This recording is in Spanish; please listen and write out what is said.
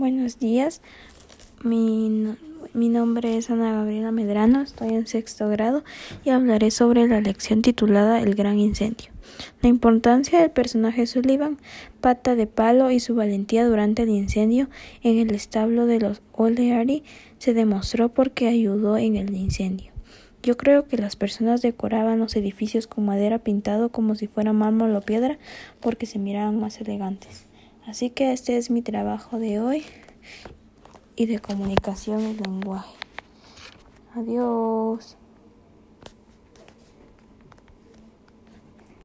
Buenos días, mi, mi, nombre es Ana Gabriela Medrano, estoy en sexto grado y hablaré sobre la lección titulada El gran incendio. La importancia del personaje Sullivan, pata de palo y su valentía durante el incendio en el establo de los O'Leary se demostró porque ayudó en el incendio. Yo creo que las personas decoraban los edificios con madera pintado como si fuera mármol o piedra porque se miraban más elegantes. Así que este es mi trabajo de hoy y de comunicación y lenguaje. Adiós.